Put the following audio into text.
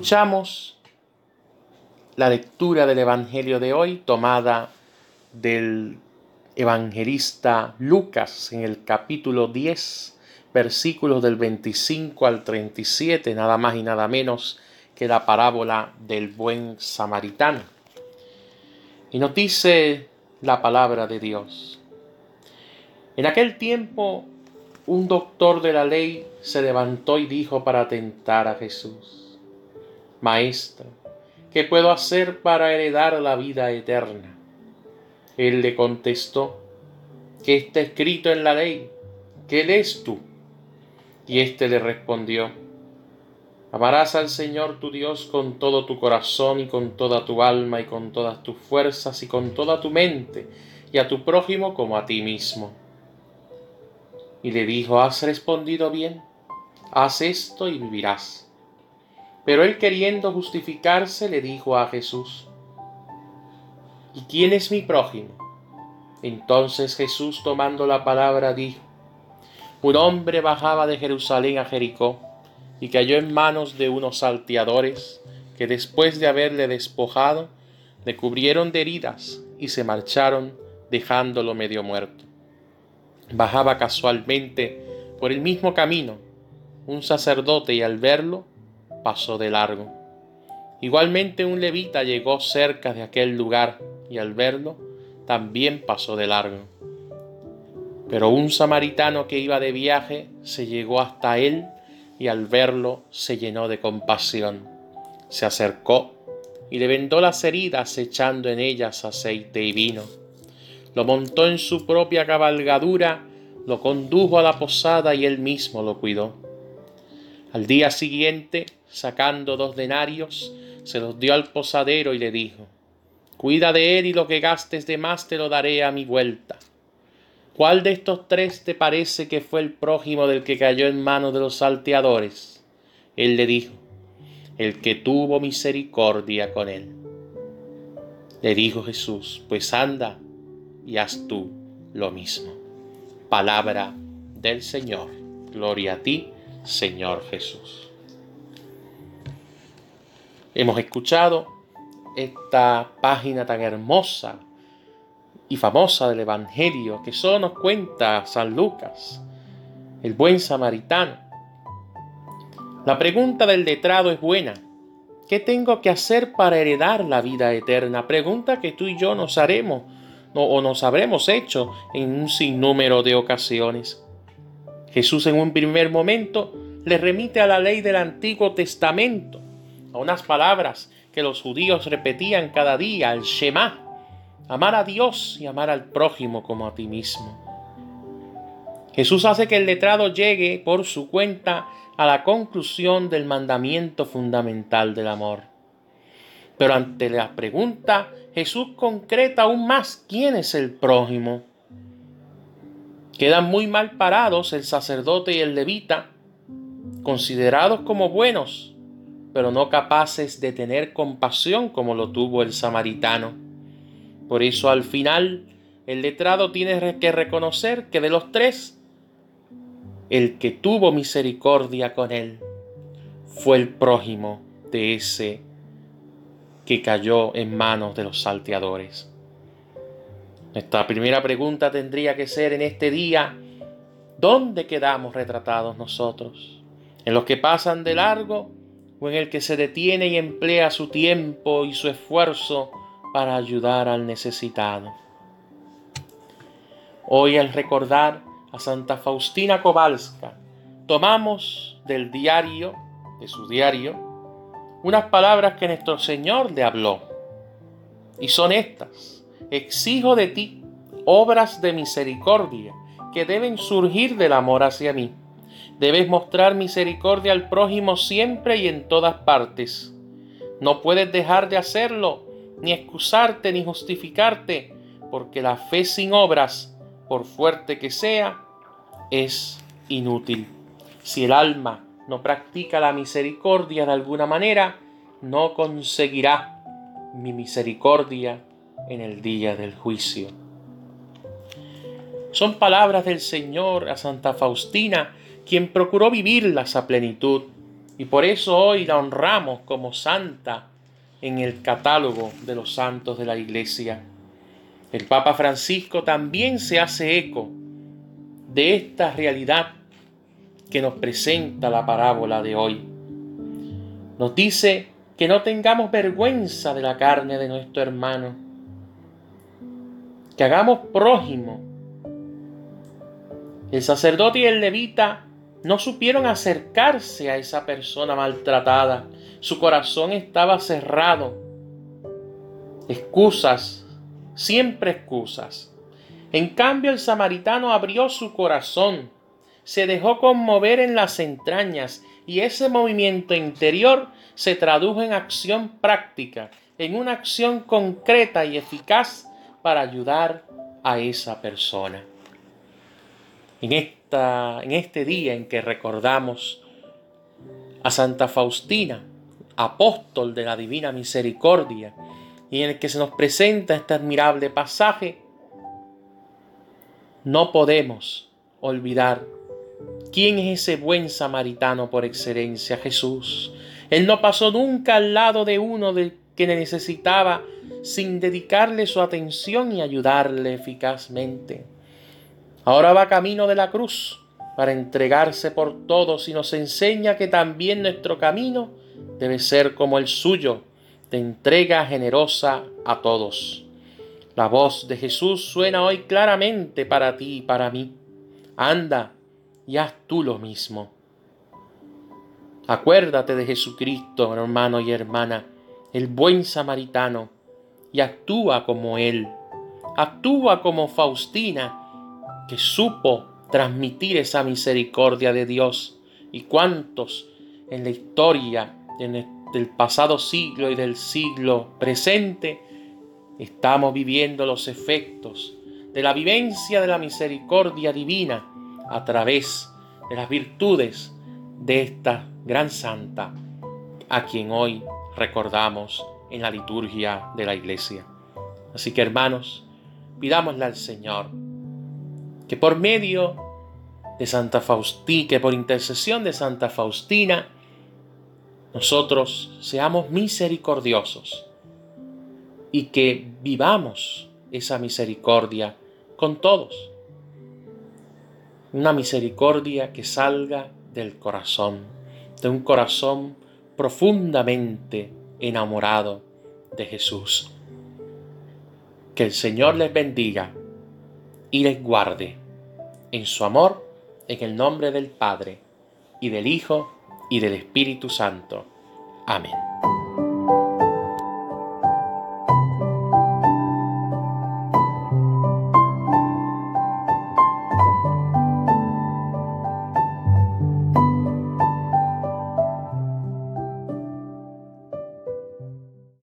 Escuchamos la lectura del Evangelio de hoy tomada del evangelista Lucas en el capítulo 10, versículos del 25 al 37, nada más y nada menos que la parábola del buen samaritano. Y nos dice la palabra de Dios. En aquel tiempo, un doctor de la ley se levantó y dijo para tentar a Jesús, Maestro, ¿qué puedo hacer para heredar la vida eterna? Él le contestó, ¿qué está escrito en la ley? ¿Qué lees tú? Y éste le respondió, Amarás al Señor tu Dios con todo tu corazón y con toda tu alma y con todas tus fuerzas y con toda tu mente, y a tu prójimo como a ti mismo. Y le dijo, has respondido bien, haz esto y vivirás. Pero él queriendo justificarse le dijo a Jesús, ¿y quién es mi prójimo? Entonces Jesús tomando la palabra dijo, un hombre bajaba de Jerusalén a Jericó y cayó en manos de unos salteadores que después de haberle despojado, le cubrieron de heridas y se marcharon dejándolo medio muerto. Bajaba casualmente por el mismo camino un sacerdote y al verlo pasó de largo. Igualmente un levita llegó cerca de aquel lugar y al verlo también pasó de largo. Pero un samaritano que iba de viaje se llegó hasta él y al verlo se llenó de compasión. Se acercó y le vendó las heridas echando en ellas aceite y vino. Lo montó en su propia cabalgadura, lo condujo a la posada y él mismo lo cuidó. Al día siguiente, sacando dos denarios, se los dio al posadero y le dijo, Cuida de él y lo que gastes de más te lo daré a mi vuelta. ¿Cuál de estos tres te parece que fue el prójimo del que cayó en manos de los salteadores? Él le dijo, el que tuvo misericordia con él. Le dijo Jesús, pues anda y haz tú lo mismo. Palabra del Señor. Gloria a ti, Señor Jesús. Hemos escuchado esta página tan hermosa y famosa del Evangelio que solo nos cuenta San Lucas, el buen samaritano. La pregunta del letrado es buena. ¿Qué tengo que hacer para heredar la vida eterna? Pregunta que tú y yo nos haremos o nos habremos hecho en un sinnúmero de ocasiones. Jesús en un primer momento le remite a la ley del Antiguo Testamento, a unas palabras que los judíos repetían cada día, el Shema, amar a Dios y amar al prójimo como a ti mismo. Jesús hace que el letrado llegue por su cuenta a la conclusión del mandamiento fundamental del amor. Pero ante la pregunta, Jesús concreta aún más quién es el prójimo. Quedan muy mal parados el sacerdote y el levita, considerados como buenos, pero no capaces de tener compasión como lo tuvo el samaritano. Por eso al final el letrado tiene que reconocer que de los tres, el que tuvo misericordia con él fue el prójimo de ese que cayó en manos de los salteadores. Nuestra primera pregunta tendría que ser en este día, ¿dónde quedamos retratados nosotros? ¿En los que pasan de largo o en el que se detiene y emplea su tiempo y su esfuerzo para ayudar al necesitado. Hoy al recordar a Santa Faustina Kowalska, tomamos del diario, de su diario, unas palabras que nuestro Señor le habló. Y son estas, exijo de ti obras de misericordia que deben surgir del amor hacia mí Debes mostrar misericordia al prójimo siempre y en todas partes. No puedes dejar de hacerlo, ni excusarte ni justificarte, porque la fe sin obras, por fuerte que sea, es inútil. Si el alma no practica la misericordia de alguna manera, no conseguirá mi misericordia en el día del juicio. Son palabras del Señor a Santa Faustina, quien procuró vivirlas a plenitud, y por eso hoy la honramos como santa en el catálogo de los santos de la Iglesia. El Papa Francisco también se hace eco de esta realidad que nos presenta la parábola de hoy. Nos dice que no tengamos vergüenza de la carne de nuestro hermano, que hagamos prójimo. El sacerdote y el levita no supieron acercarse a esa persona maltratada. Su corazón estaba cerrado. Excusas, siempre excusas. En cambio el samaritano abrió su corazón, se dejó conmover en las entrañas y ese movimiento interior se tradujo en acción práctica, en una acción concreta y eficaz para ayudar a esa persona. En, esta, en este día en que recordamos a Santa Faustina, apóstol de la Divina Misericordia, y en el que se nos presenta este admirable pasaje, no podemos olvidar quién es ese buen samaritano por excelencia, Jesús. Él no pasó nunca al lado de uno de que necesitaba sin dedicarle su atención y ayudarle eficazmente. Ahora va camino de la cruz para entregarse por todos y nos enseña que también nuestro camino debe ser como el suyo, de entrega generosa a todos. La voz de Jesús suena hoy claramente para ti y para mí. Anda y haz tú lo mismo. Acuérdate de Jesucristo, hermano y hermana, el buen samaritano, y actúa como Él. Actúa como Faustina, que supo transmitir esa misericordia de Dios. Y cuántos en la historia del pasado siglo y del siglo presente estamos viviendo los efectos de la vivencia de la misericordia divina a través de las virtudes de esta gran santa, a quien hoy recordamos en la liturgia de la iglesia. Así que hermanos, pidámosle al Señor que por medio de Santa Faustina, que por intercesión de Santa Faustina, nosotros seamos misericordiosos y que vivamos esa misericordia con todos. Una misericordia que salga del corazón, de un corazón profundamente enamorado de Jesús. Que el Señor les bendiga y les guarde en su amor, en el nombre del Padre, y del Hijo, y del Espíritu Santo. Amén.